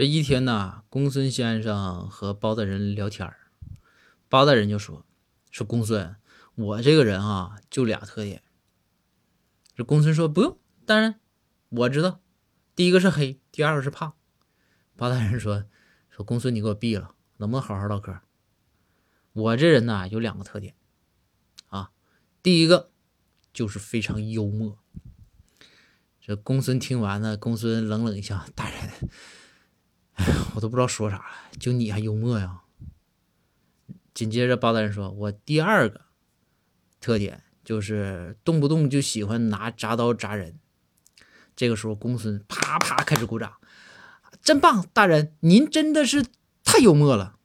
这一天呢，公孙先生和包大人聊天包大人就说：“说公孙，我这个人啊，就俩特点。”这公孙说：“不用，大人，我知道，第一个是黑，第二个是胖。”包大人说：“说公孙，你给我闭了，能不能好好唠嗑？我这人呢，有两个特点啊，第一个就是非常幽默。”这公孙听完呢，公孙冷冷一笑：“大人。”我都不知道说啥了，就你还幽默呀？紧接着包大人说：“我第二个特点就是动不动就喜欢拿铡刀铡人。”这个时候，公孙啪啪开始鼓掌，真棒！大人，您真的是太幽默了。